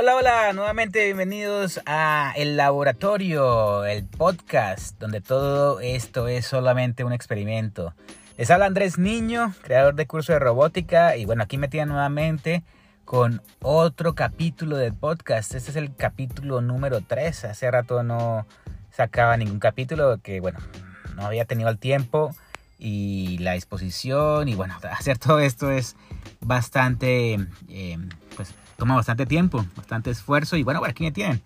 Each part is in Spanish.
Hola, hola, nuevamente bienvenidos a El Laboratorio, el podcast donde todo esto es solamente un experimento. Les habla Andrés Niño, creador de curso de robótica y bueno, aquí me tienen nuevamente con otro capítulo del podcast. Este es el capítulo número 3. Hace rato no sacaba ningún capítulo que bueno, no había tenido el tiempo y la disposición y bueno, hacer todo esto es bastante eh, pues toma bastante tiempo, bastante esfuerzo y bueno, aquí me tienen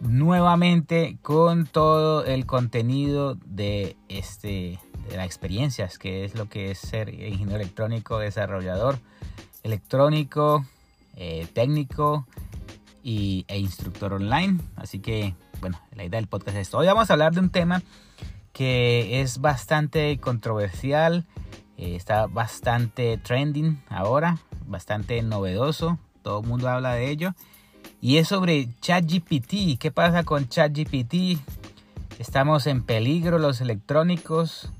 nuevamente con todo el contenido de este de las experiencias, que es lo que es ser ingeniero electrónico, desarrollador electrónico, eh, técnico y, e instructor online. Así que, bueno, la idea del podcast es esto. Hoy vamos a hablar de un tema que es bastante controversial, eh, está bastante trending ahora, bastante novedoso, todo el mundo habla de ello. Y es sobre ChatGPT. ¿Qué pasa con ChatGPT? Estamos en peligro los electrónicos.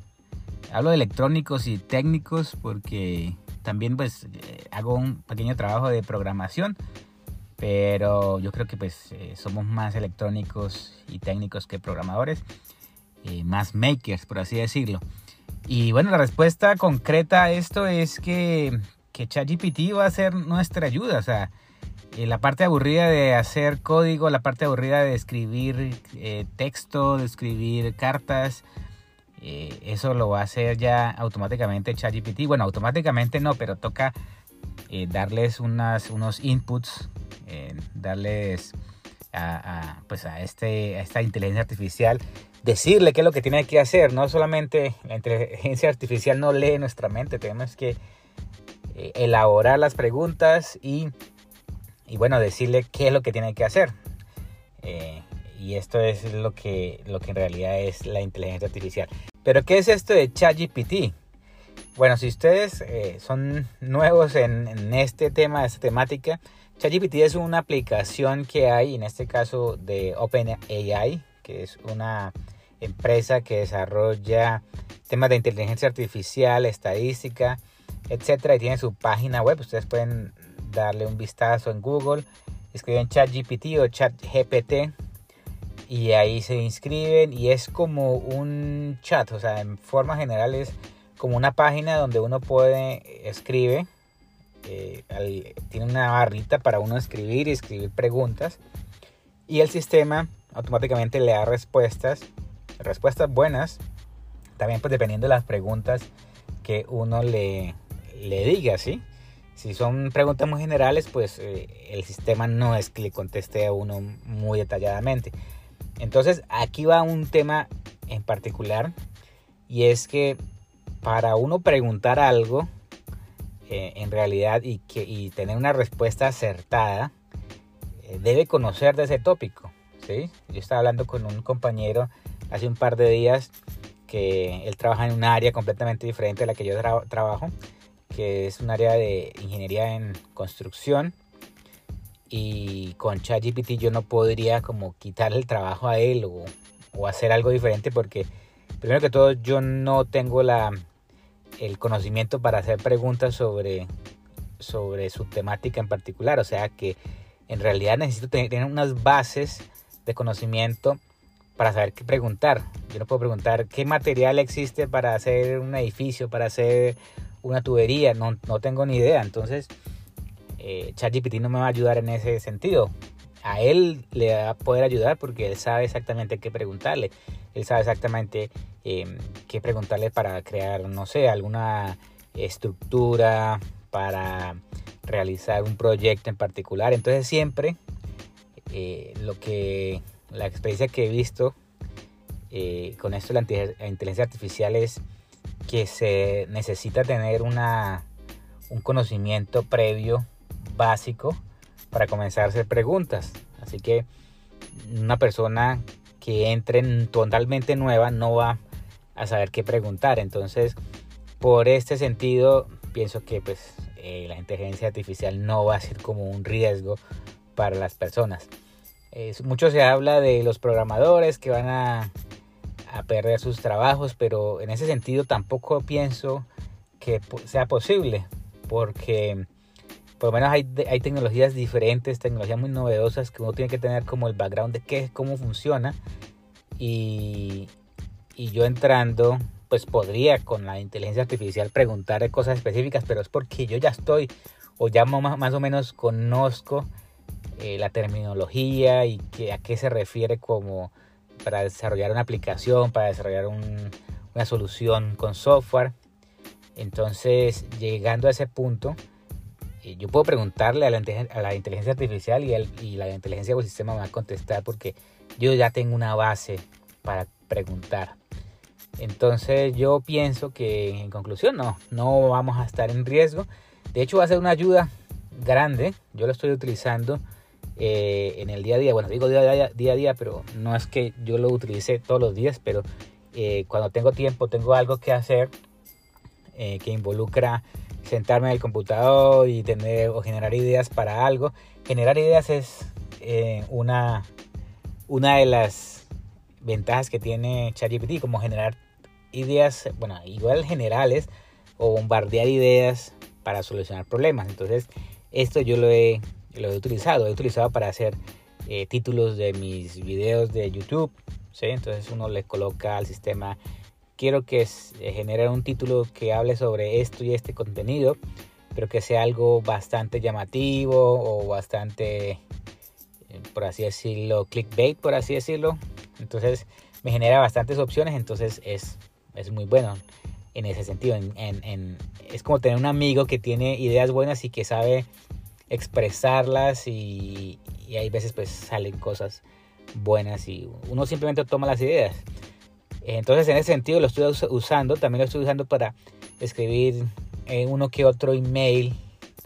Hablo de electrónicos y técnicos porque también pues eh, hago un pequeño trabajo de programación. Pero yo creo que pues eh, somos más electrónicos y técnicos que programadores. Eh, más makers, por así decirlo. Y bueno, la respuesta concreta a esto es que que ChatGPT va a ser nuestra ayuda. O sea, eh, la parte aburrida de hacer código, la parte aburrida de escribir eh, texto, de escribir cartas, eh, eso lo va a hacer ya automáticamente ChatGPT. Bueno, automáticamente no, pero toca darles unos inputs, darles a, pues a, este, a esta inteligencia artificial decirle qué es lo que tiene que hacer. No solamente la inteligencia artificial no lee nuestra mente, tenemos que eh, elaborar las preguntas y, y, bueno, decirle qué es lo que tiene que hacer. Eh, y esto es lo que, lo que en realidad es la inteligencia artificial. Pero ¿qué es esto de ChatGPT? Bueno, si ustedes eh, son nuevos en, este tema, esta temática, ChatGPT es una aplicación que hay, en este caso de OpenAI, que es una empresa que desarrolla temas de inteligencia artificial, estadística, etcétera. Y tiene su página web. Ustedes pueden darle un vistazo en Google, escriben ChatGPT o ChatGPT y ahí se inscriben y es como un chat, o sea, en forma general es como una página donde uno puede escribe, eh, tiene una barrita para uno escribir y escribir preguntas y el sistema automáticamente le da respuestas, respuestas buenas, también pues dependiendo de las preguntas que uno le, le diga, ¿sí? Si son preguntas muy generales, pues eh, el sistema no es que le conteste a uno muy detalladamente. Entonces, aquí va un tema en particular y es que para uno preguntar algo eh, en realidad y, que, tener una respuesta acertada, eh, debe conocer de ese tópico. ¿sí? Yo estaba hablando con un compañero hace un par de días que él trabaja en un área completamente diferente a la que yo trabajo que es un área de ingeniería en construcción y con ChatGPT yo no podría como quitarle el trabajo a él o, o, hacer algo diferente porque primero que todo yo no tengo la, el conocimiento para hacer preguntas sobre, sobre su temática en particular, o sea que en realidad necesito tener unas bases de conocimiento para saber qué preguntar. Yo no puedo preguntar qué material existe para hacer un edificio, para hacer una tubería, no, no tengo ni idea. Entonces, eh, ChatGPT no me va a ayudar en ese sentido. A él le va a poder ayudar porque él sabe exactamente qué preguntarle. Él sabe exactamente em, qué preguntarle para crear, no sé, alguna estructura, para realizar un proyecto en particular. Entonces siempre eh, lo que la experiencia que he visto eh, con esto de la inteligencia artificial es que se necesita tener una, un conocimiento previo básico para comenzar a hacer preguntas. Así que una persona que entre totalmente nueva no va a saber qué preguntar. Entonces, por este sentido, pienso que pues, eh, la inteligencia artificial no va a ser como un riesgo para las personas. mucho se habla de los programadores que van a a perder sus trabajos, pero en ese sentido tampoco pienso que sea posible, porque por lo menos hay, hay tecnologías diferentes, tecnologías muy novedosas que uno tiene que tener como el background de qué, cómo funciona. Y, y yo entrando, pues podría con la inteligencia artificial preguntar cosas específicas, pero es porque yo ya estoy o ya más, más o menos conozco eh, la terminología y que, a qué se refiere como para desarrollar una aplicación, para desarrollar una solución con software. Entonces, llegando a ese punto, eh, yo puedo preguntarle a la, inteligencia artificial y, el, la inteligencia del sistema me va a contestar porque yo ya tengo una base para preguntar. Entonces yo pienso que en conclusión no, no vamos a estar en riesgo. De hecho va a ser una ayuda grande. Yo lo estoy utilizando eh, en el día a día. Bueno, digo día a día, día a día, pero no es que yo lo utilice todos los días, pero eh, cuando tengo tiempo, tengo algo que hacer eh, que involucra sentarme en el computador y tener o generar ideas para algo. Generar ideas es una, una de las ventajas que tiene ChatGPT, como generar ideas, bueno, igual generales o bombardear ideas para solucionar problemas. Entonces, esto yo lo he lo he utilizado. He utilizado para hacer eh, títulos de mis videos de YouTube. ¿sí? Entonces uno le coloca al sistema, quiero que eh, genere un título que hable sobre esto y este contenido, pero que sea algo bastante llamativo o bastante, eh, por así decirlo, clickbait, por así decirlo. Entonces me genera bastantes opciones, entonces es, es muy bueno en ese sentido. es como tener un amigo que tiene ideas buenas y que sabe expresarlas y, hay veces pues salen cosas buenas y uno simplemente toma las ideas. Entonces en ese sentido lo estoy usando, también lo estoy usando para escribir en uno que otro email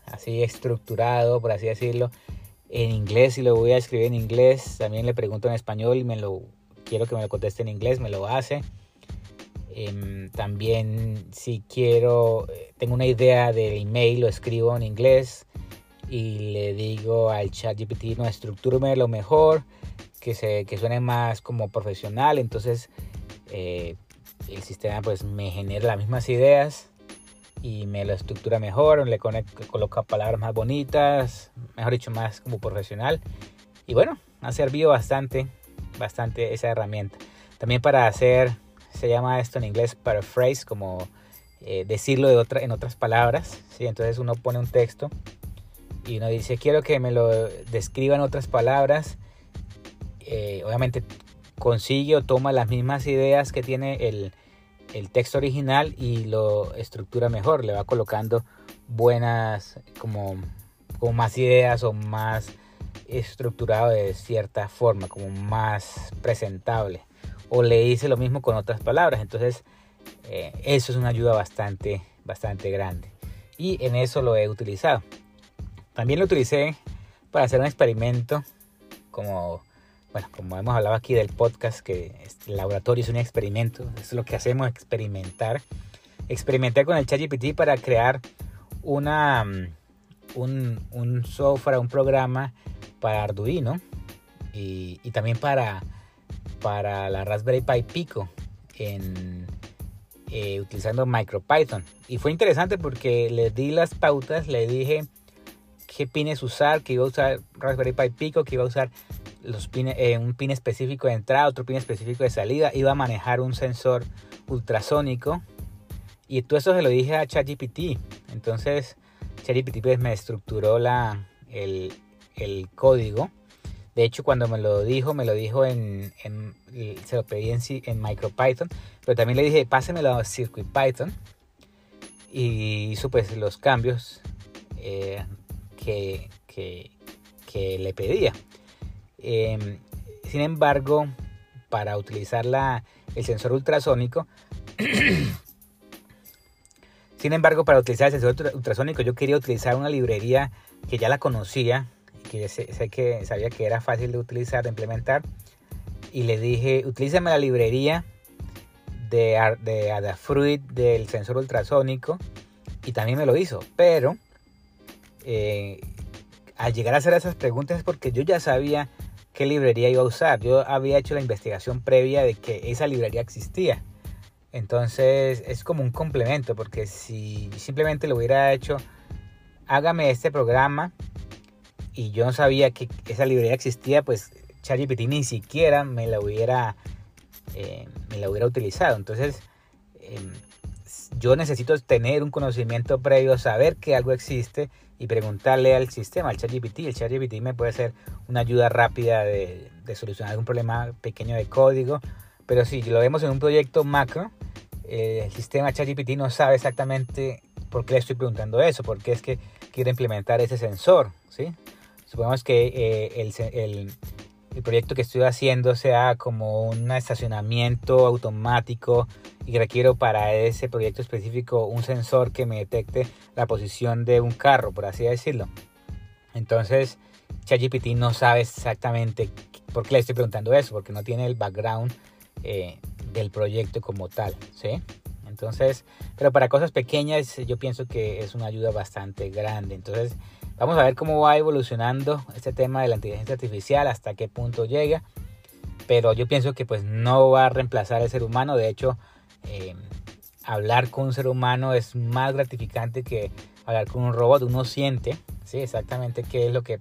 así estructurado, por así decirlo, en inglés y lo voy a escribir en inglés. También le pregunto en español y me lo quiero que me lo conteste en inglés, me lo hace. Em, también si quiero, eh, tengo una idea del email, lo escribo en inglés y le digo al chat GPT, no, estructúrame lo mejor, que, se, que suene más como profesional, entonces eh, el sistema pues me genera las mismas ideas y me lo estructura mejor, le coloca palabras más bonitas, mejor dicho, más como profesional. Y bueno, ha servido bastante, bastante esa herramienta. También para hacer, se llama esto en inglés paraphrase, como eh, decirlo de otra, en otras palabras. ¿sí? Entonces uno pone un texto y uno dice, quiero que me lo describan otras palabras. Eh, obviamente consigue o toma las mismas ideas que tiene el, el, texto original y lo estructura mejor. Le va colocando buenas, como, como más ideas o más estructurado de cierta forma, como más presentable. O le dice lo mismo con otras palabras. Entonces, eh, eso es una ayuda bastante, bastante grande. Y en eso lo he utilizado. También lo utilicé para hacer un experimento, como, bueno, como hemos hablado aquí del podcast, que el laboratorio es un experimento, es lo que hacemos, experimentar. Experimentar con el ChatGPT para crear mm, un, un, software, un programa para Arduino y, también para, para la Raspberry Pi Pico eh, utilizando MicroPython. Y fue interesante porque le di las pautas, le dije qué pines usar, que iba a usar Raspberry Pi Pico, que iba a usar los eh, un pin específico de entrada, otro pin específico de salida, iba a manejar un sensor ultrasónico y todo eso se lo dije a ChatGPT. Entonces ChatGPT pues, me estructuró la, el, código. De hecho, cuando me lo dijo, me lo dijo en, en se lo pedí en, en MicroPython, pero también le dije, pásemelo a CircuitPython y hizo pues los cambios eh, que, le pedía. Em, sin embargo, para utilizar la, el sensor ultrasónico, sin embargo, para utilizar el sensor ultrasónico, yo quería utilizar una librería que ya la conocía, que sé, que sabía que era fácil de utilizar, de implementar, y le dije, utilízame la librería de, de Adafruit del sensor ultrasónico, y también me lo hizo, pero eh, al llegar a hacer esas preguntas es porque yo ya sabía qué librería iba a usar. Yo había hecho la investigación previa de que esa librería existía. Entonces es como un complemento, porque si simplemente lo hubiera hecho hágame este programa y yo no sabía que esa librería existía, pues ChatGPT ni siquiera me la hubiera, eh, me la hubiera utilizado. Entonces, em, yo necesito tener un conocimiento previo, saber que algo existe y preguntarle al sistema, al ChatGPT. El ChatGPT me puede ser una ayuda rápida de, solucionar un problema pequeño de código. Pero si lo vemos en un proyecto macro, eh, el sistema ChatGPT no sabe exactamente por qué le estoy preguntando eso, porque es que quiere implementar ese sensor. ¿sí? Supongamos que eh, el, el, el proyecto que estoy haciendo sea como un estacionamiento automático y requiero para ese proyecto específico un sensor que me detecte la posición de un carro, por así decirlo. Entonces, ChatGPT no sabe exactamente por qué le estoy preguntando eso, porque no tiene el background eh, del proyecto como tal, ¿sí? Entonces, pero para cosas pequeñas yo pienso que es una ayuda bastante grande. Entonces, Vamos a ver cómo va evolucionando este tema de la inteligencia artificial, hasta qué punto llega. Pero yo pienso que pues no va a reemplazar al ser humano. De hecho, eh, hablar con un ser humano es más gratificante que hablar con un robot. Uno siente, sí, exactamente qué es lo que,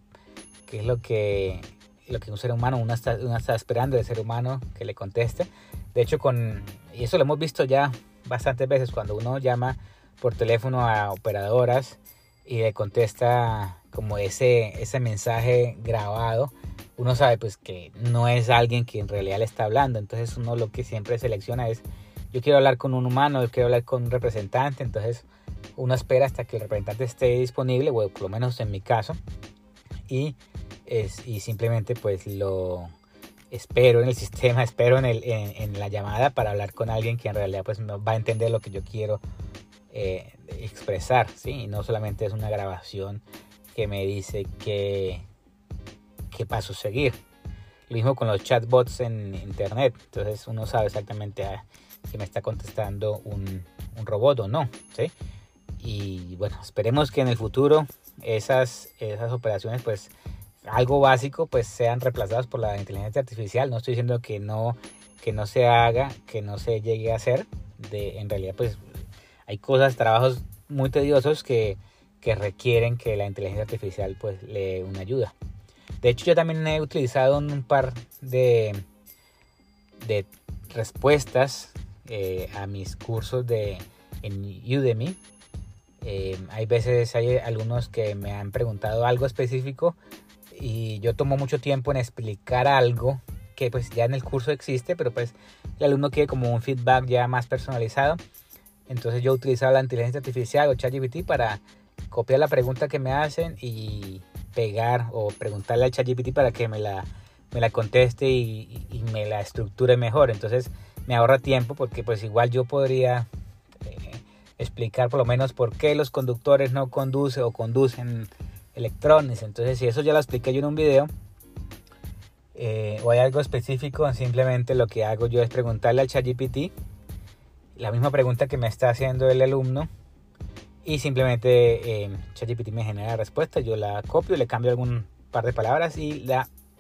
qué es lo que, lo que un ser humano, uno está, uno está esperando del ser humano que le conteste. De hecho, con, y eso lo hemos visto ya bastantes veces cuando uno llama por teléfono a operadoras y le contesta como ese, ese mensaje grabado, uno sabe pues que no es alguien que en realidad le está hablando. Entonces uno lo que siempre selecciona es, yo quiero hablar con un humano, yo quiero hablar con un representante. Entonces uno espera hasta que el representante esté disponible, o por lo menos en mi caso. Y, es, y simplemente pues lo espero en el sistema, espero en, el, en, la llamada para hablar con alguien que en realidad pues va a entender lo que yo quiero eh, expresar, ¿sí? no solamente es una grabación que me dice qué, qué paso seguir. Lo mismo con los chatbots en internet. Entonces uno sabe exactamente si me está contestando un, un, robot o no. ¿sí? Y bueno, esperemos que en el futuro esas, esas operaciones, pues algo básico, pues sean reemplazadas por la inteligencia artificial. No estoy diciendo que no, que no se haga, que no se llegue a hacer. De, en realidad, pues hay cosas, trabajos muy tediosos que, que requieren que la inteligencia artificial pues le dé una ayuda. De hecho, yo también he utilizado un par de, de respuestas eh, a mis cursos de, en Udemy. Eh, hay veces hay algunos que me han preguntado algo específico y yo tomo mucho tiempo en explicar algo que pues ya en el curso existe, pero pues el alumno quiere como un feedback ya más personalizado. Entonces yo utilizaba la inteligencia artificial o ChatGPT para copiar la pregunta que me hacen y pegar o preguntarle al ChatGPT para que me la, me la conteste y, me la estructure mejor. Entonces me ahorra tiempo porque pues igual yo podría eh, explicar por lo menos por qué los conductores no conducen o conducen electrones. Entonces si eso ya lo expliqué yo en un video eh, o hay algo específico, simplemente lo que hago yo es preguntarle al ChatGPT la misma pregunta que me está haciendo el alumno y simplemente eh, ChatGPT me genera la respuesta, yo la copio, le cambio algún par de palabras y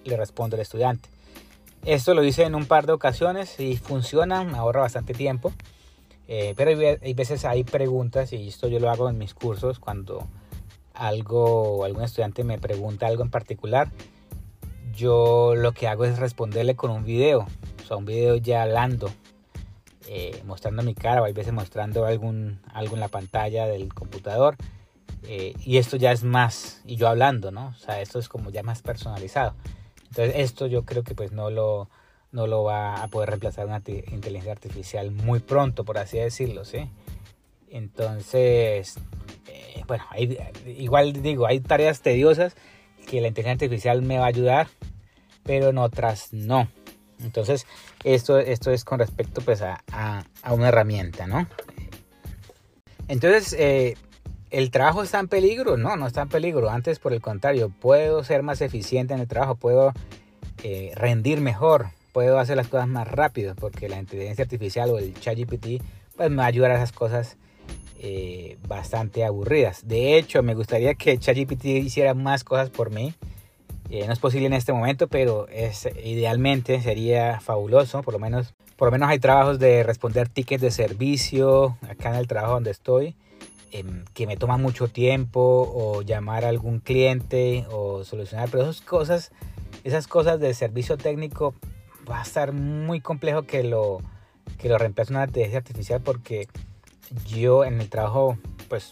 le respondo al estudiante. Esto lo hice en un par de ocasiones y funciona, ahorra bastante tiempo. Eh, pero hay, veces hay preguntas y esto yo lo hago en mis cursos cuando algo, algún estudiante me pregunta algo en particular. Yo lo que hago es responderle con un video, o sea, un video ya hablando, eh, mostrando mi cara o hay veces mostrando algún, algo en la pantalla del computador. Eh, y esto ya es más, y yo hablando, ¿no? O sea, esto es como ya más personalizado. Entonces esto yo creo que pues no lo, no lo va a poder reemplazar una inteligencia artificial muy pronto, por así decirlo, ¿sí? Entonces, eh, bueno, igual digo, hay tareas tediosas que la inteligencia artificial me va a ayudar, pero en otras no. Entonces, esto, esto es con respecto pues, a, una herramienta, ¿no? Entonces, eh, ¿el trabajo está en peligro? No, no está en peligro. Antes, por el contrario, puedo ser más eficiente en el trabajo, puedo eh, rendir mejor, puedo hacer las cosas más rápido, porque la inteligencia artificial o el ChatGPT pues, me va a ayudar a esas cosas eh, bastante aburridas. De hecho, me gustaría que ChatGPT hiciera más cosas por mí eh, no es posible en este momento, pero es, idealmente sería fabuloso. Por lo, menos, por lo menos hay trabajos de responder tickets de servicio acá en el trabajo donde estoy. em, que me toma mucho tiempo o llamar a algún cliente o solucionar, pero esas cosas, esas cosas de servicio técnico va a estar muy complejo que lo, que lo reemplace una inteligencia artificial porque yo en el trabajo, pues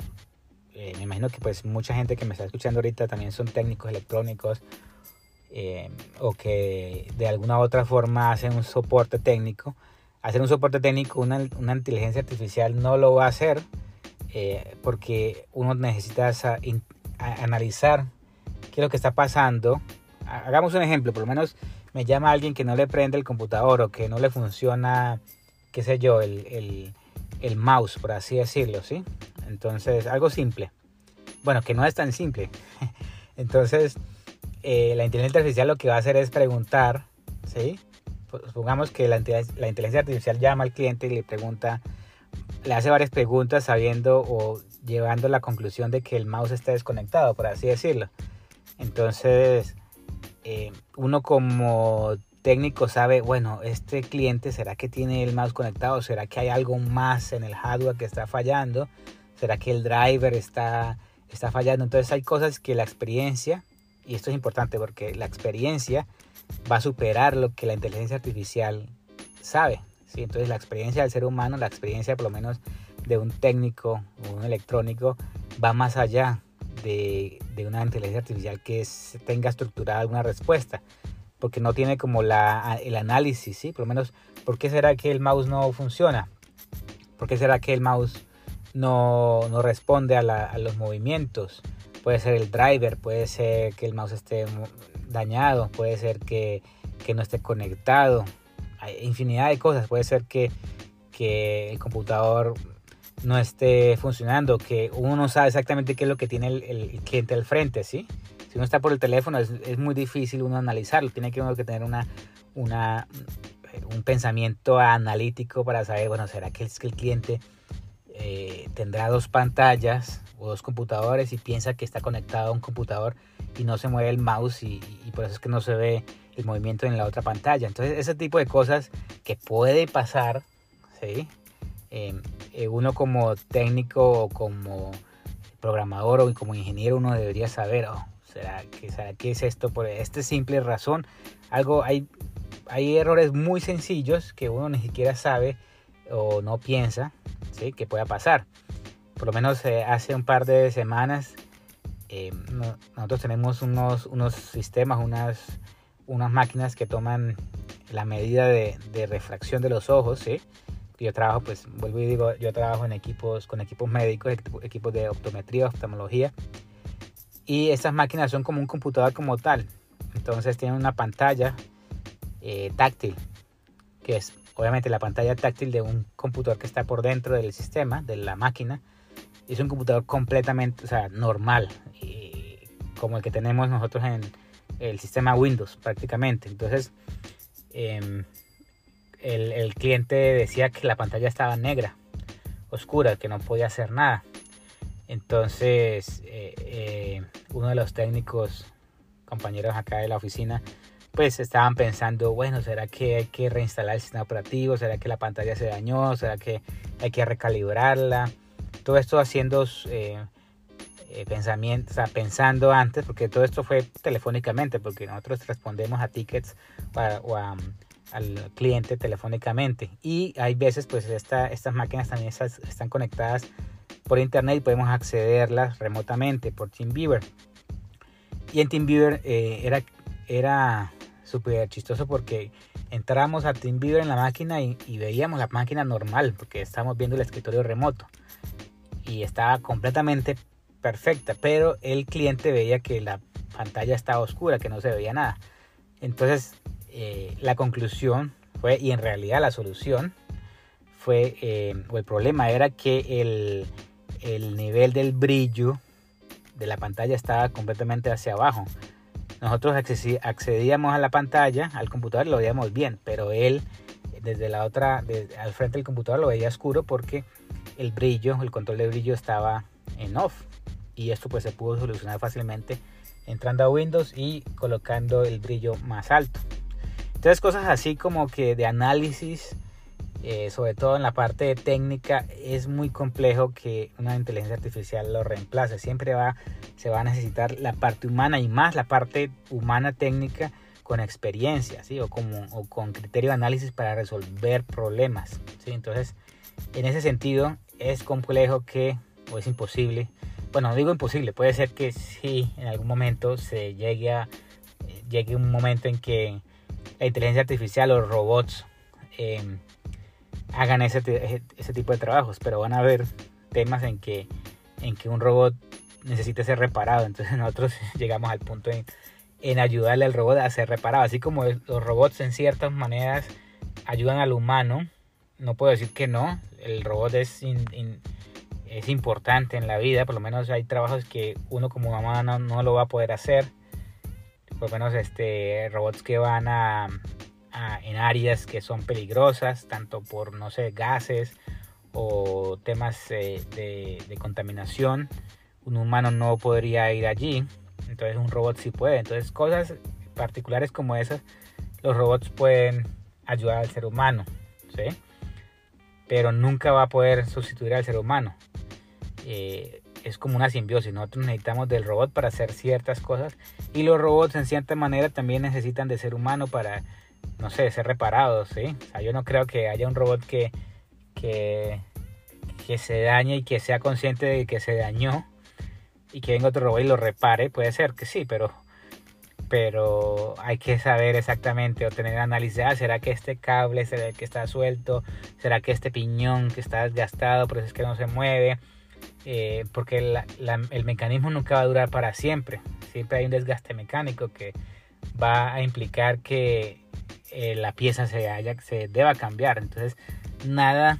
eh, me imagino que pues mucha gente que me está escuchando ahorita también son técnicos electrónicos eh, o que de alguna u otra forma hacen un soporte técnico. Hacer un soporte técnico, una, una inteligencia artificial no lo va a hacer eh, porque uno necesita analizar qué es lo que está pasando. Hagamos un ejemplo, por lo menos me llama alguien que no le prende el computador o que no le funciona, qué sé yo, el, el, el mouse, por así decirlo, ¿sí? Entonces, algo simple. Bueno, que no es tan simple. Entonces, eh, la inteligencia artificial lo que va a hacer es preguntar, ¿sí? Pues, supongamos que la, la inteligencia artificial llama al cliente y le pregunta, le hace varias preguntas sabiendo o llevando la conclusión de que el mouse está desconectado, por así decirlo. Entonces, eh, uno como técnico sabe, bueno, este cliente, ¿será que tiene el mouse conectado? ¿Será que hay algo más en el hardware que está fallando? ¿Será que el driver está, está fallando? Entonces hay cosas que la experiencia, y esto es importante porque la experiencia va a superar lo que la inteligencia artificial sabe. ¿sí? Entonces la experiencia del ser humano, la experiencia por lo menos de un técnico o un electrónico, va más allá de, de una inteligencia artificial que tenga estructurada alguna respuesta porque no tiene como la, el análisis, ¿sí? Por lo menos, ¿por qué será que el mouse no funciona? ¿Por qué será que el mouse no, no responde a, los movimientos. Puede ser el driver, puede ser que el mouse esté dañado, puede ser que, no esté conectado. Hay infinidad de cosas. Puede ser que, el computador no esté funcionando, que uno no sabe exactamente qué es lo que tiene el, cliente al frente, ¿sí? Si uno está por el teléfono es, muy difícil uno analizarlo, tiene que uno que tener una, un pensamiento analítico para saber, bueno, ¿será que es que el cliente eh, tendrá dos pantallas o dos computadores y piensa que está conectado a un computador y no se mueve el mouse y, por eso es que no se ve el movimiento en la otra pantalla. Entonces ese tipo de cosas que puede pasar, ¿sí? Eh, eh, uno como técnico o como programador o como ingeniero uno debería saber, oh, ¿será que, será que es esto? Por esta simple razón, algo hay, hay errores muy sencillos que uno ni siquiera sabe o no piensa ¿sí? que pueda pasar. Por lo menos eh, hace un par de semanas eh, no, nosotros tenemos unos, unos sistemas, unas, unas máquinas que toman la medida de, de refracción de los ojos. ¿sí? Yo trabajo, pues vuelvo y digo, yo trabajo en equipos, con equipos médicos, equipos de optometría, oftalmología. Y estas máquinas son como un computador como tal. Entonces tienen una pantalla eh, táctil, que es obviamente la pantalla táctil de un computador que está por dentro del sistema, de la máquina, es un computador completamente, o sea, normal, como el que tenemos nosotros en el sistema Windows prácticamente. Entonces, el, el, cliente decía que la pantalla estaba negra, oscura, que no podía hacer nada. Entonces, eh, eh, uno de los técnicos, compañeros acá de la oficina, pues estaban pensando, bueno, ¿será que hay que reinstalar el sistema operativo? ¿Será que la pantalla se dañó? ¿Será que hay que recalibrarla? Todo esto haciendo eh, eh, pensamientos, pensando antes, porque todo esto fue telefónicamente, porque nosotros respondemos a tickets o, al cliente telefónicamente. Y hay veces, pues esta, estas máquinas también están conectadas por internet y podemos accederlas remotamente por TeamViewer. Y en TeamViewer eh, era, era súper chistoso porque entramos a TeamViewer en la máquina y, veíamos la máquina normal porque estábamos viendo el escritorio remoto y estaba completamente perfecta, pero el cliente veía que la pantalla estaba oscura, que no se veía nada. Entonces eh, la conclusión fue, y en realidad la solución fue, eh, o el problema era que el, el nivel del brillo de la pantalla estaba completamente hacia abajo. Nosotros accedíamos a la pantalla, al computador, lo veíamos bien, pero él desde la otra, al frente del computador lo veía oscuro porque el brillo, el control de brillo estaba en off. Y esto pues se pudo solucionar fácilmente entrando a Windows y colocando el brillo más alto. Entonces cosas así como que de análisis eh, sobre todo en la parte técnica, es muy complejo que una inteligencia artificial lo reemplace. Siempre va, se va a necesitar la parte humana y más la parte humana técnica con experiencia, ¿sí? O, como, o con criterio de análisis para resolver problemas, ¿sí? Entonces, en ese sentido, es complejo que, o es imposible, bueno, no digo imposible, puede ser que sí, en algún momento se llegue a, llegue un momento en que la inteligencia artificial o los robots em, hagan ese, ese, tipo de trabajos, pero van a haber temas en que, en que un robot necesita ser reparado, entonces nosotros llegamos al punto en, en ayudarle al robot a ser reparado, así como los robots en ciertas maneras ayudan al humano, no puedo decir que no, el robot es, es importante en la vida, por lo menos hay trabajos que uno como mamá no lo va a poder hacer, por lo menos este, robots que van a, en áreas que son peligrosas, tanto por, no sé, gases o temas eh, de, contaminación. Un humano no podría ir allí, entonces un robot sí puede. Entonces cosas particulares como esas, los robots pueden ayudar al ser humano, ¿sí? Pero nunca va a poder sustituir al ser humano. Eh, es como una simbiosis. Nosotros necesitamos del robot para hacer ciertas cosas y los robots en cierta manera también necesitan de ser humano para, no sé, ser reparados. ¿sí? Yo no creo que haya un robot que, que, que se dañe y que sea consciente de que se dañó y que venga otro robot y lo repare. Puede ser que sí, pero pero hay que saber exactamente o tener análisis, ah, ¿será que este cable será el que está suelto? ¿Será que este piñón que está desgastado, por eso es que no se mueve? Eh, porque el mecanismo nunca va a durar para siempre. Siempre hay un desgaste mecánico que va a implicar que eh, la pieza se, haya, se deba cambiar. Entonces, nada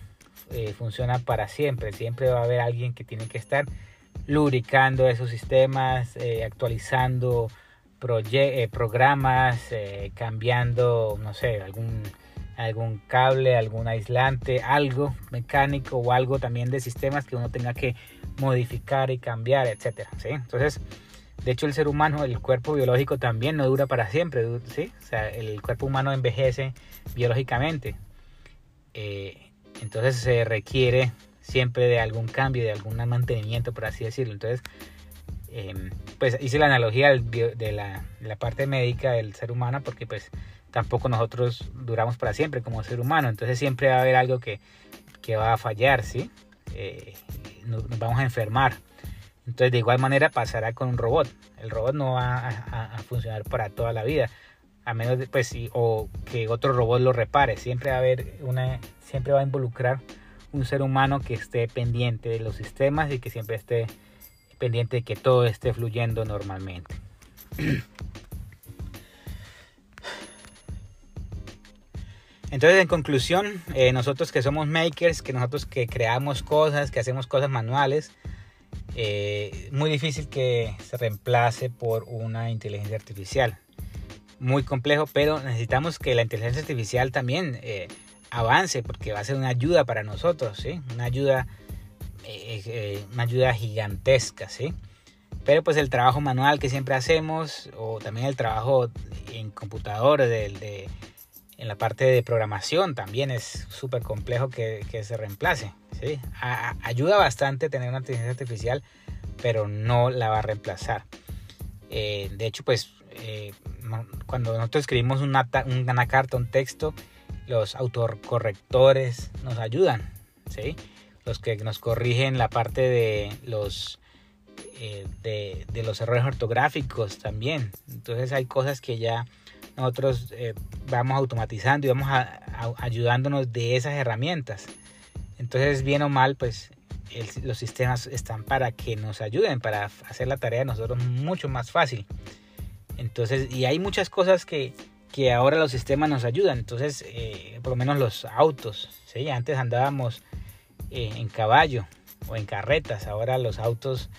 eh, funciona para siempre. Siempre va a haber alguien que tiene que estar lubricando esos sistemas, actualizando programas, cambiando, no sé, algún algún cable, algún aislante, algo mecánico o algo también de sistemas que uno tenga que modificar y cambiar, etcétera, ¿sí? Entonces, de hecho el ser humano, el cuerpo biológico también no dura para siempre, ¿sí? O sea, el cuerpo humano envejece biológicamente. Eh, entonces se requiere siempre de algún cambio, de algún mantenimiento, por así decirlo. Entonces, em, pues hice la analogía de la, de la parte médica del ser humano porque pues tampoco nosotros duramos para siempre como ser humano. Entonces siempre va a haber algo que, va a fallar, ¿sí? Eh, nos, vamos a enfermar. Entonces de igual manera pasará con un robot. El robot no va a, funcionar para toda la vida. A menos de, pues, o que otro robot lo repare. Siempre va a haber una, siempre va a involucrar un ser humano que esté pendiente de los sistemas y que siempre esté pendiente de que todo esté fluyendo normalmente. Entonces, en conclusión, eh, nosotros que somos makers, que nosotros que creamos cosas, que hacemos cosas manuales, eh, muy difícil que se reemplace por una inteligencia artificial. Muy complejo, pero necesitamos que la inteligencia artificial también eh, avance porque va a ser una ayuda para nosotros, ¿sí? Una ayuda, una ayuda gigantesca, ¿sí? Pero pues el trabajo manual que siempre hacemos o también el trabajo en computadores de en la parte de programación también es súper complejo que, se reemplace. ayuda bastante tener una inteligencia artificial, pero no la va a reemplazar. Eh, de hecho, pues eh, cuando nosotros escribimos una, carta, un texto, los autocorrectores nos ayudan. ¿sí? Los que nos corrigen la parte de los, eh, de los errores ortográficos también. Entonces hay cosas que ya nosotros eh, vamos automatizando y vamos ayudándonos de esas herramientas. Entonces, bien o mal, pues los sistemas están para que nos ayuden, para hacer la tarea de nosotros mucho más fácil. Entonces, y hay muchas cosas que, que ahora los sistemas nos ayudan. Entonces, eh, por lo menos los autos, ¿sí? Antes andábamos eh, en caballo o en carretas, ahora los autos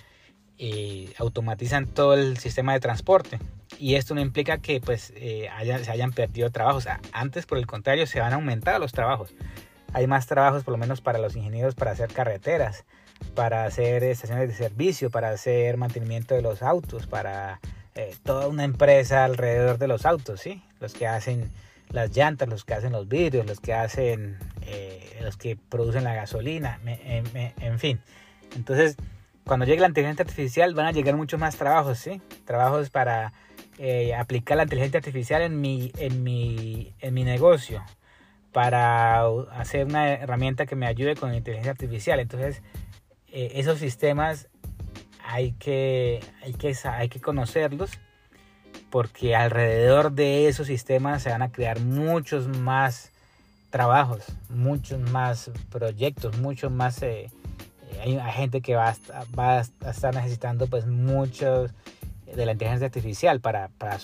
automatizan todo el sistema de transporte y esto no implica que pues eh, se hayan perdido trabajos. Antes, por el contrario, se han aumentado los trabajos. Hay más trabajos, por lo menos para los ingenieros, para hacer carreteras, para hacer estaciones de servicio, para hacer mantenimiento de los autos, para eh, toda una empresa alrededor de los autos, ¿sí? Los que hacen las llantas, los que hacen los vidrios, los que hacen eh, los que producen la gasolina, en fin. Entonces, cuando llegue la inteligencia artificial van a llegar muchos más trabajos, ¿sí? Trabajos para eh, aplicar la inteligencia artificial en mi, en, mi, en mi negocio, para hacer una herramienta que me ayude con la inteligencia artificial. Entonces, eh, esos sistemas hay que, hay, que, hay que conocerlos porque alrededor de esos sistemas se van a crear muchos más trabajos, muchos más proyectos, muchos más... Eh, hay, gente que va a, va a, estar necesitando pues mucho de la inteligencia artificial para, para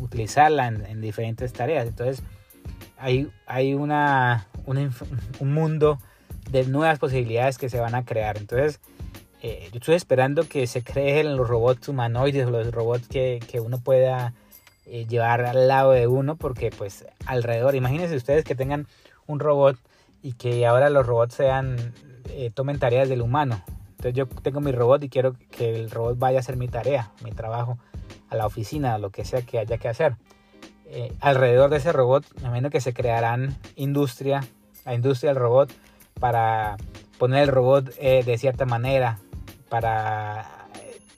utilizarla en, diferentes tareas. Entonces hay, hay una, un mundo de nuevas posibilidades que se van a crear. Entonces eh, yo estoy esperando que se creen los robots humanoides, los robots que, que uno pueda eh, llevar al lado de uno, porque pues alrededor, imagínense ustedes que tengan un robot y que ahora los robots sean eh, tomen tareas del humano. Entonces yo tengo mi robot y quiero que el robot vaya a hacer mi tarea, mi trabajo, a la oficina, a lo que sea que haya que hacer. Eh, alrededor de ese robot, menos que se crearán industria, la industria del robot, para poner el robot eh, de cierta manera, para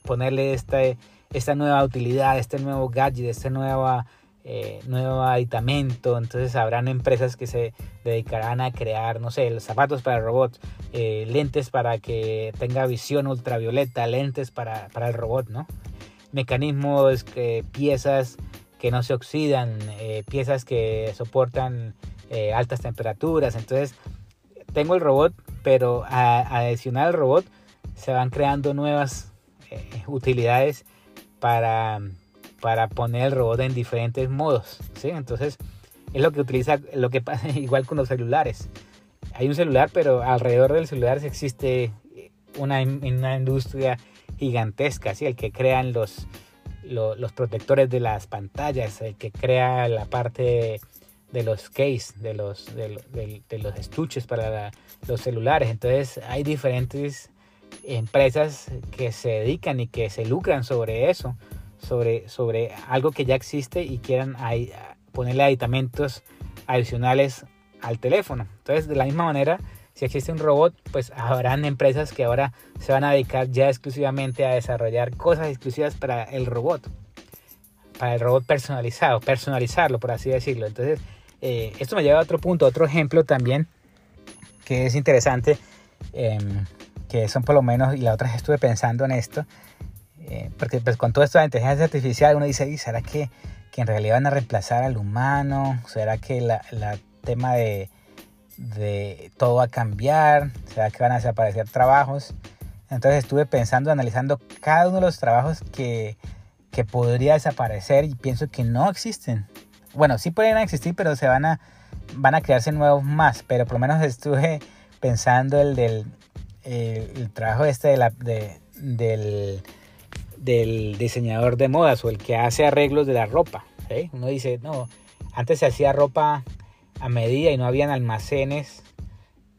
ponerle este, esta nueva utilidad, este nuevo gadget, este nueva eh, nuevo aditamento, entonces habrán empresas que se dedicarán a crear, no sé, los zapatos para robots, eh, lentes para que tenga visión ultravioleta, lentes para, para el robot, ¿no? Mecanismos, que piezas que no se oxidan, eh, piezas que soportan altas temperaturas, entonces tengo el robot, pero adicional al robot se van creando nuevas utilidades para para poner el robot en diferentes modos, ¿sí? Entonces, es lo que utiliza, lo que pasa igual con los celulares. Hay un celular, pero alrededor del celular existe una, industria gigantesca, ¿sí? El que crean los, los, protectores de las pantallas, el que crea la parte de los case, de los, de, los estuches para los celulares. Entonces, hay diferentes empresas que se dedican y que se lucran sobre eso sobre, sobre algo que ya existe y quieran ponerle aditamentos adicionales al teléfono. Entonces, de la misma manera, si existe un robot, pues habrán empresas que ahora se van a dedicar ya exclusivamente a desarrollar cosas exclusivas para el robot, para el robot personalizado, personalizarlo, por así decirlo. Entonces, eh, esto me lleva a otro punto, otro ejemplo también que es interesante, em, que son por lo menos, y la otra estuve pensando en esto, eh, porque pues con todo esto de la inteligencia artificial uno dice, ¿será que, que, en realidad van a reemplazar al humano? ¿Será que el la tema de, de, todo va a cambiar? ¿Será que van a desaparecer trabajos? Entonces estuve pensando, analizando cada uno de los trabajos que, que podría desaparecer y pienso que no existen. Bueno, sí pueden existir, pero se van a, van a crearse nuevos más. Pero por lo menos estuve pensando el del el, trabajo este de la, de, del del diseñador de modas o el que hace arreglos de la ropa. Uno dice, no, antes se hacía ropa a medida y no habían almacenes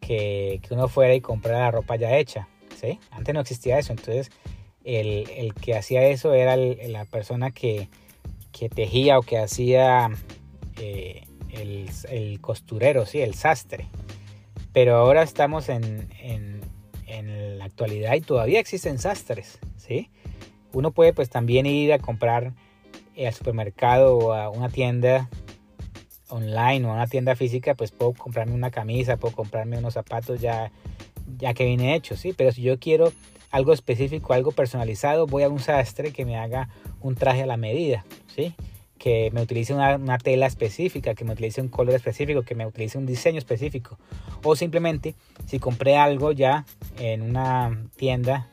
que, que uno fuera y comprara la ropa ya hecha. ¿sí? Antes no existía eso, entonces el, el que hacía eso era la persona que, que, tejía o que hacía eh, el, el, costurero, ¿sí? el sastre. Pero ahora estamos en, en, en la actualidad y todavía existen sastres. ¿sí? Uno puede pues también ir a comprar eh, al supermercado o a una tienda online o a una tienda física, pues puedo comprarme una camisa, puedo comprarme unos zapatos ya, ya que viene hecho, ¿sí? Pero si yo quiero algo específico, algo personalizado, voy a un sastre que me haga un traje a la medida, ¿sí? Que me utilice una, una tela específica, que me utilice un color específico, que me utilice un diseño específico. O simplemente, si compré algo ya en una tienda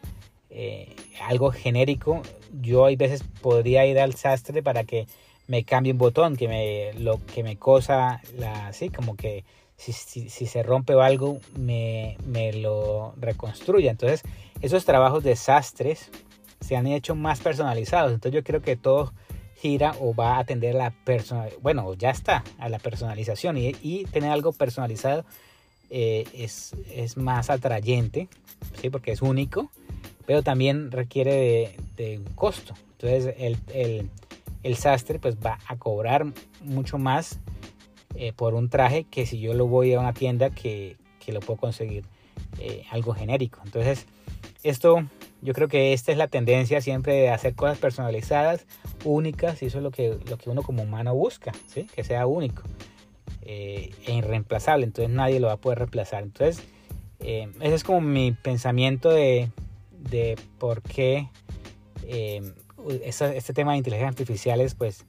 eh, algo genérico, yo hay veces podría ir al sastre para que me cambie un botón, que me, lo, que me cosa, la, así como que si, si, se rompe algo, me, me, lo reconstruya. Entonces, esos trabajos de sastres se han hecho más personalizados. Entonces, yo creo que todo gira o va a atender a la personal, bueno, ya está, a la personalización y, y tener algo personalizado eh, es, es, más atrayente, ¿sí? porque es único pero también requiere de, un costo. Entonces el, el, sastre pues va a cobrar mucho más eh, por un traje que si yo lo voy a una tienda que, que lo puedo conseguir eh, algo genérico. Entonces, esto yo creo que esta es la tendencia siempre de hacer cosas personalizadas, únicas, y eso es lo que, lo que uno como humano busca, ¿sí? que sea único eh, e irreemplazable, entonces nadie lo va a poder reemplazar. Entonces, eh, ese es como mi pensamiento de, de por qué este, tema de inteligencia artificial pues,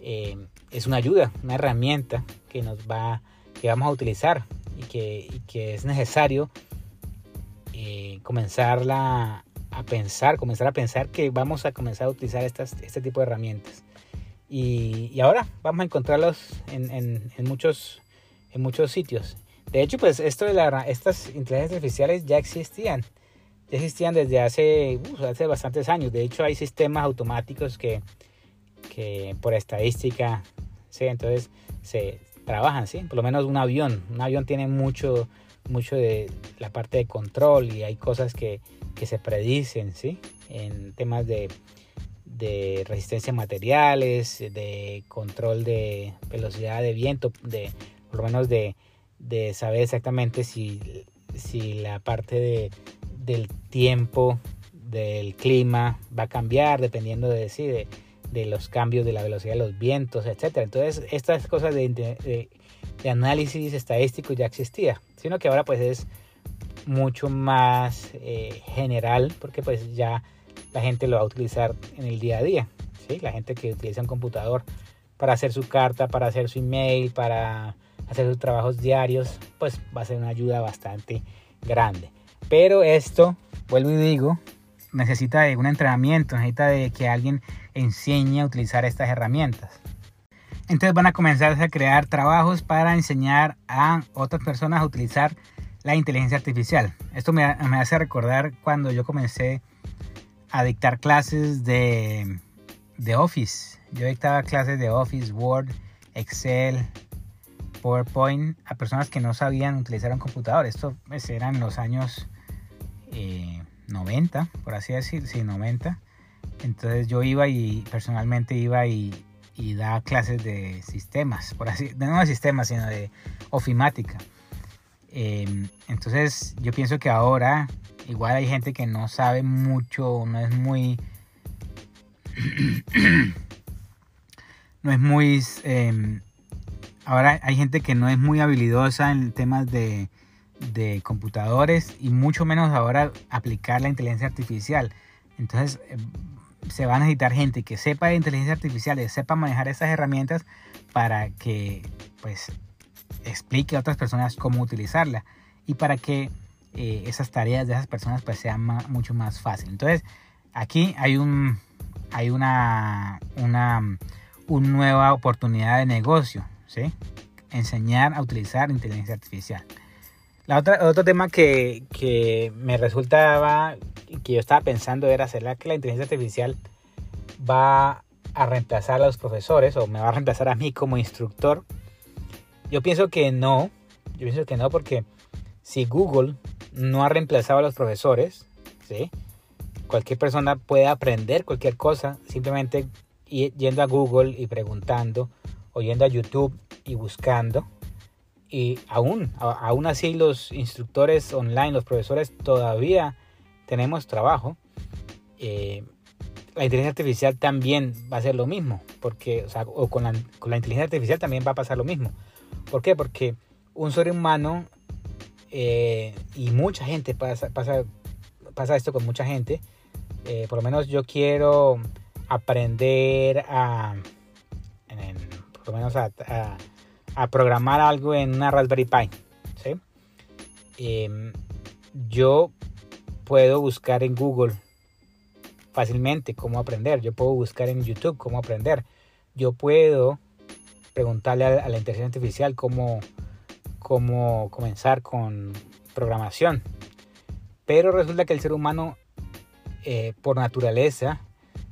es una ayuda, una herramienta que nos va, que vamos a utilizar y que, que es necesario eh, comenzar a pensar, comenzar a pensar que vamos a comenzar a utilizar estas, este tipo de herramientas. Y, ahora vamos a encontrarlos en, en, en, muchos, en muchos sitios. De hecho, pues esto de la, estas inteligencias artificiales ya existían. Existían desde hace, hace bastantes años. De hecho, hay sistemas automáticos que, que por estadística, ¿sí? entonces se, trabajan, ¿sí? Por lo menos un avión. Un avión tiene mucho, mucho de la parte de control y hay cosas que, que se predicen, ¿sí? En temas de, de resistencia a materiales, de control de velocidad de viento, de por lo menos de, de saber exactamente si, si la parte de, del tiempo, del clima va a cambiar dependiendo de, sí, de, los cambios de la velocidad de los vientos, etc. Entonces, estas cosas de, de, análisis estadístico ya existía, sino que ahora pues es mucho más eh, general porque pues ya la gente lo va a utilizar en el día a día, ¿sí? La gente que utiliza un computador para hacer su carta, para hacer su email, para hacer sus trabajos diarios, pues va a ser una ayuda bastante grande. Pero esto, vuelvo y digo, necesita de un entrenamiento, necesita de que alguien enseñe a utilizar estas herramientas. Entonces van a comenzar a crear trabajos para enseñar a otras personas a utilizar la inteligencia artificial. Esto me, hace recordar cuando yo comencé a dictar clases de, de Office. Yo dictaba clases de Office, Word, Excel, PowerPoint a personas que no sabían utilizar un computador. Esto pues, eran los años eh, 90, por así decir, sí, 90. Entonces yo iba y personalmente iba y, y daba clases de sistemas, por así, no de sistemas, sino de ofimática. Em, entonces yo pienso que ahora igual hay gente que no sabe mucho, no es muy... no es muy... Em, ahora hay gente que no es muy habilidosa en temas de, de computadores y mucho menos ahora aplicar la inteligencia artificial. Entonces eh, se va a necesitar gente que sepa de inteligencia artificial, y sepa manejar estas herramientas para que pues explique a otras personas cómo utilizarla y para que eh, esas tareas de esas personas pues sean mucho más fácil. Entonces aquí hay un hay una una, una nueva oportunidad de negocio, ¿sí? Enseñar a utilizar inteligencia artificial. La otra, otro tema que, que me resultaba, que yo estaba pensando era, ¿será que la inteligencia artificial va a reemplazar a los profesores o me va a reemplazar a mí como instructor? Yo pienso que no, yo pienso que no porque si Google no ha reemplazado a los profesores, ¿sí? cualquier persona puede aprender cualquier cosa simplemente yendo a Google y preguntando o yendo a YouTube y buscando y aún, aún así los instructores online, los profesores todavía tenemos trabajo. Eh, la inteligencia artificial también va a ser lo mismo, porque, o, sea, o con, la, con, la, inteligencia artificial también va a pasar lo mismo. ¿Por qué? Porque un ser humano eh, y mucha gente pasa, pasa, pasa esto con mucha gente. Eh, por lo menos yo quiero aprender a, por lo menos a a programar algo en una Raspberry Pi. ¿sí? Em, yo puedo buscar en Google fácilmente cómo aprender. Yo puedo buscar en YouTube cómo aprender. Yo puedo preguntarle a, la inteligencia artificial cómo, cómo comenzar con programación. Pero resulta que el ser humano, eh, por naturaleza,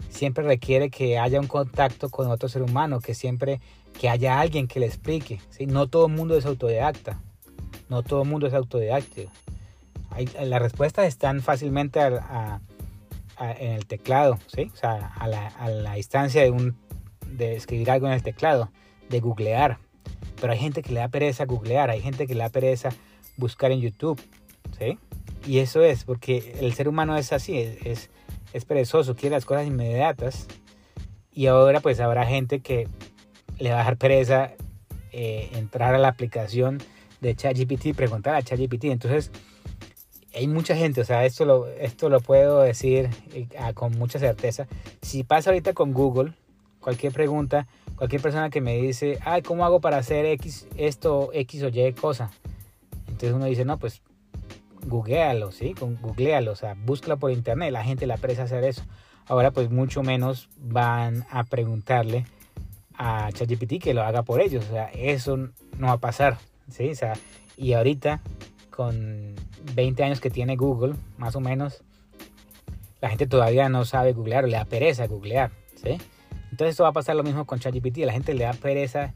siempre requiere que haya un contacto con otro ser humano, que siempre que haya alguien que le explique. ¿sí? No todo el mundo es autodidacta. No todo el mundo es autodidacta. Hay, las respuestas están fácilmente en el teclado, ¿sí? a la distancia de, un, de escribir algo en el teclado, de googlear. pero hay gente que le da pereza googlear, hay gente que le da pereza buscar en YouTube, ¿sí? Y eso es porque el ser humano es así, es, es, perezoso, quiere las cosas inmediatas. Y ahora pues habrá gente que le va a dar pereza eh, entrar a la aplicación de ChatGPT y preguntar a ChatGPT. Entonces, hay mucha gente, o sea, esto lo, esto lo puedo decir eh, con mucha certeza. Si pasa ahorita con Google, cualquier pregunta, cualquier persona que me dice, ay, ¿cómo hago para hacer X, esto, X o Y cosa? Entonces uno dice, no, pues googlealo, ¿sí? Googlealo, o sea, búscalo por internet, la gente le apresa hacer eso. Ahora pues mucho menos van a preguntarle a ChatGPT que lo haga por ellos, o sea, eso no va a pasar, ¿sí? O sea, y ahorita con 20 años que tiene Google, más o menos, la gente todavía no sabe googlear o le da pereza googlear, ¿sí? Entonces esto va a pasar lo mismo con ChatGPT, la gente le da pereza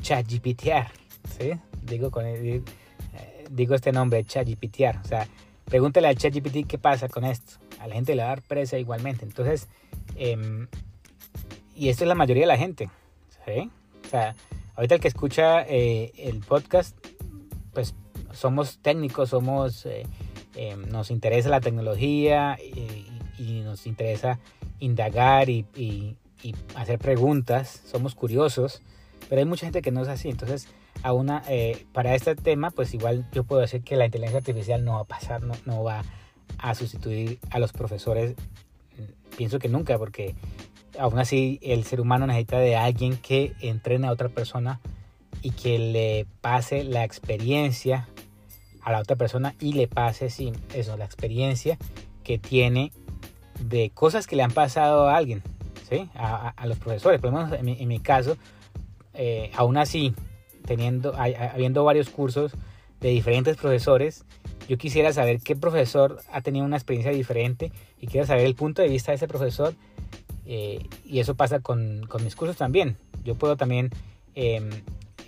ChatGPTear, ¿sí? Digo con el, digo este nombre, ChatGPTiar. O sea, pregúntale al ChatGPT qué pasa con esto. A la gente le va a dar presa igualmente. Entonces, em, y esto es la mayoría de la gente. O sea, ahorita el que escucha eh, el podcast, pues somos técnicos, somos, eh, em, nos interesa la tecnología y, nos interesa indagar y, hacer preguntas, somos curiosos, pero hay mucha gente que no es así. Entonces, a una, eh, para este tema, pues igual yo puedo decir que la inteligencia artificial no va a pasar, no, no va a sustituir a los profesores, mm, pienso que nunca, porque aún así el ser humano necesita de alguien que entrene a otra persona y que le pase la experiencia a la otra persona y le pase, sí, eso, la experiencia que tiene de cosas que le han pasado a alguien, ¿sí? A, los profesores. Por lo menos en mi, caso, eh, aún así, teniendo, habiendo varios cursos de diferentes profesores, yo quisiera saber qué profesor ha tenido una experiencia diferente y quiero saber el punto de vista de ese profesor. Y eso pasa con, con, mis cursos también. Yo puedo también em,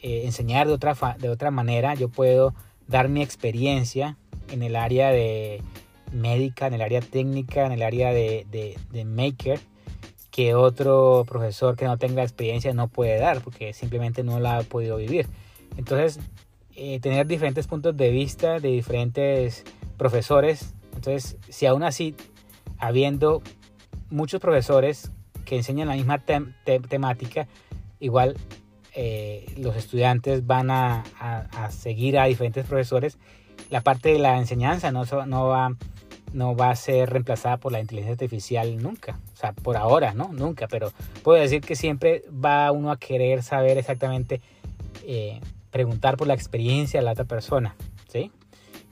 eh, enseñar de otra, de otra manera, yo puedo dar mi experiencia en el área de médica, en el área técnica, en el área de, de, de maker que otro profesor que no tenga experiencia no puede dar porque simplemente no la ha podido vivir. Entonces, eh, tener diferentes puntos de vista de diferentes profesores. Entonces, si aún así, habiendo muchos profesores que enseñan la misma temática, igual eh, los estudiantes van a, seguir a diferentes profesores. La parte de la enseñanza no, no va no va a ser reemplazada por la inteligencia artificial nunca. O sea, por ahora, ¿no? Nunca, pero puedo decir que siempre va uno a querer saber exactamente, eh, preguntar por la experiencia de la otra persona, ¿sí?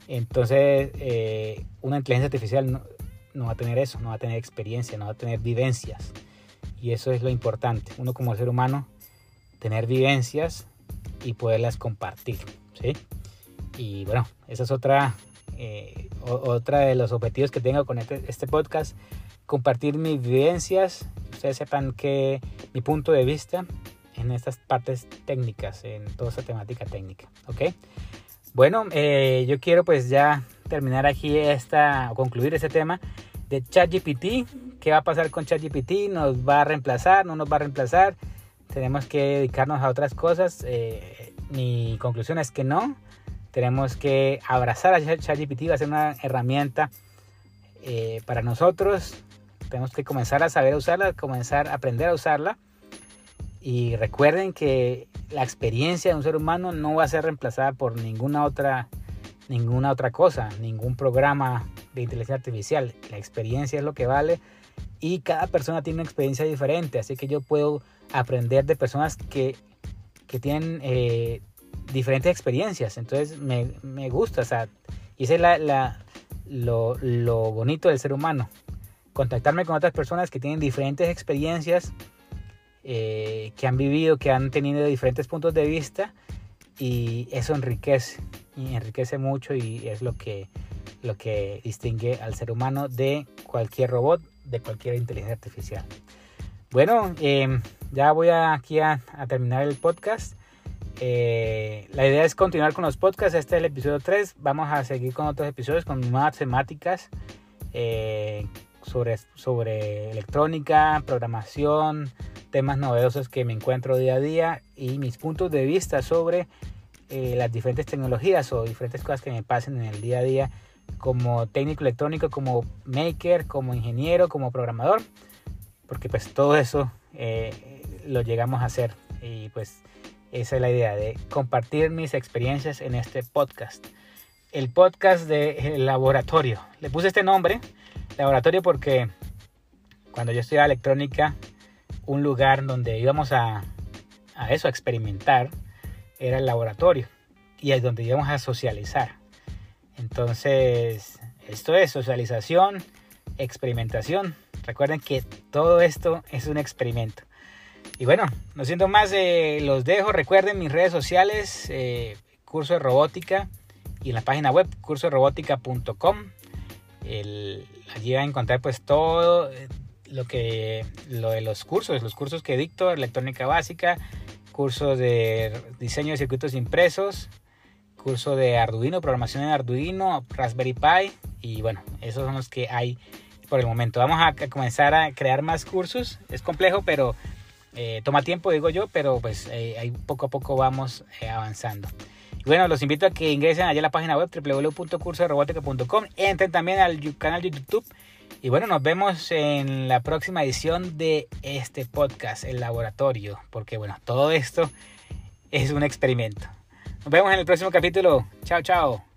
Entonces, eh, una inteligencia artificial no, va a tener eso, no va a tener experiencia, no va a tener vivencias. Y eso es lo importante. Uno como ser humano, tener vivencias y poderlas compartir, ¿sí? Y bueno, esa es otra eh, otra de los objetivos que tengo con este, este, podcast, compartir mis vivencias, ustedes sepan que mi punto de vista en estas partes técnicas, en toda esta temática técnica, ¿ok? Bueno, eh, yo quiero pues ya terminar aquí esta, o concluir este tema de ChatGPT. ¿Qué va a pasar con ChatGPT? ¿Nos va a reemplazar? ¿No nos va a reemplazar? Tenemos que dedicarnos a otras cosas. Eh, mi conclusión es que no. Tenemos que abrazar a ChatGPT, va a ser una herramienta eh, para nosotros. Tenemos que comenzar a saber usarla, comenzar a aprender a usarla. Y recuerden que la experiencia de un ser humano no va a ser reemplazada por ninguna otra, ninguna otra cosa, ningún programa de inteligencia artificial. La experiencia es lo que vale y cada persona tiene una experiencia diferente. Así que yo puedo aprender de personas que, que tienen eh, diferentes experiencias. Entonces me, me gusta, o sea, y ese es la, la, lo, lo, bonito del ser humano. Contactarme con otras personas que tienen diferentes experiencias, eh, que han vivido, que han tenido diferentes puntos de vista y eso enriquece, enriquece mucho y es lo que, lo que distingue al ser humano de cualquier robot, de cualquier inteligencia artificial. Bueno, eh, ya voy aquí a, terminar el podcast. Eh, la idea es continuar con los podcasts. Este es el episodio 3. Vamos a seguir con otros episodios con nuevas temáticas eh, sobre, sobre electrónica, programación, temas novedosos que me encuentro día a día y mis puntos de vista sobre eh, las diferentes tecnologías o diferentes cosas que me pasen en el día a día como técnico electrónico, como maker, como ingeniero, como programador, porque pues todo eso eh, lo llegamos a hacer y pues esa es la idea de compartir mis experiencias en este podcast. El podcast de laboratorio. Le puse este nombre, laboratorio, porque cuando yo estudiaba electrónica, un lugar donde íbamos a, a eso, a experimentar, era el laboratorio. Y es donde íbamos a socializar. Entonces, esto es socialización, experimentación. Recuerden que todo esto es un experimento. Y bueno, no siento más, eh, los dejo. Recuerden mis redes sociales, eh, curso de robótica y en la página web cursorobótica.com. Allí van a encontrar pues todo eh, lo que lo de los cursos, los cursos que dicto, electrónica básica, cursos de diseño de circuitos impresos, curso de Arduino, programación en Arduino, Raspberry Pi y bueno, esos son los que hay por el momento. Vamos a comenzar a crear más cursos. Es complejo, pero eh, toma tiempo, digo yo, pero pues eh, ahí poco a poco vamos avanzando. Bueno, los invito a que ingresen allá a la página web www.cursorobótica.com. Entren también al canal de YouTube. Y bueno, nos vemos en la próxima edición de este podcast, El Laboratorio. Porque bueno, todo esto es un experimento. Nos vemos en el próximo capítulo. Chao, chao.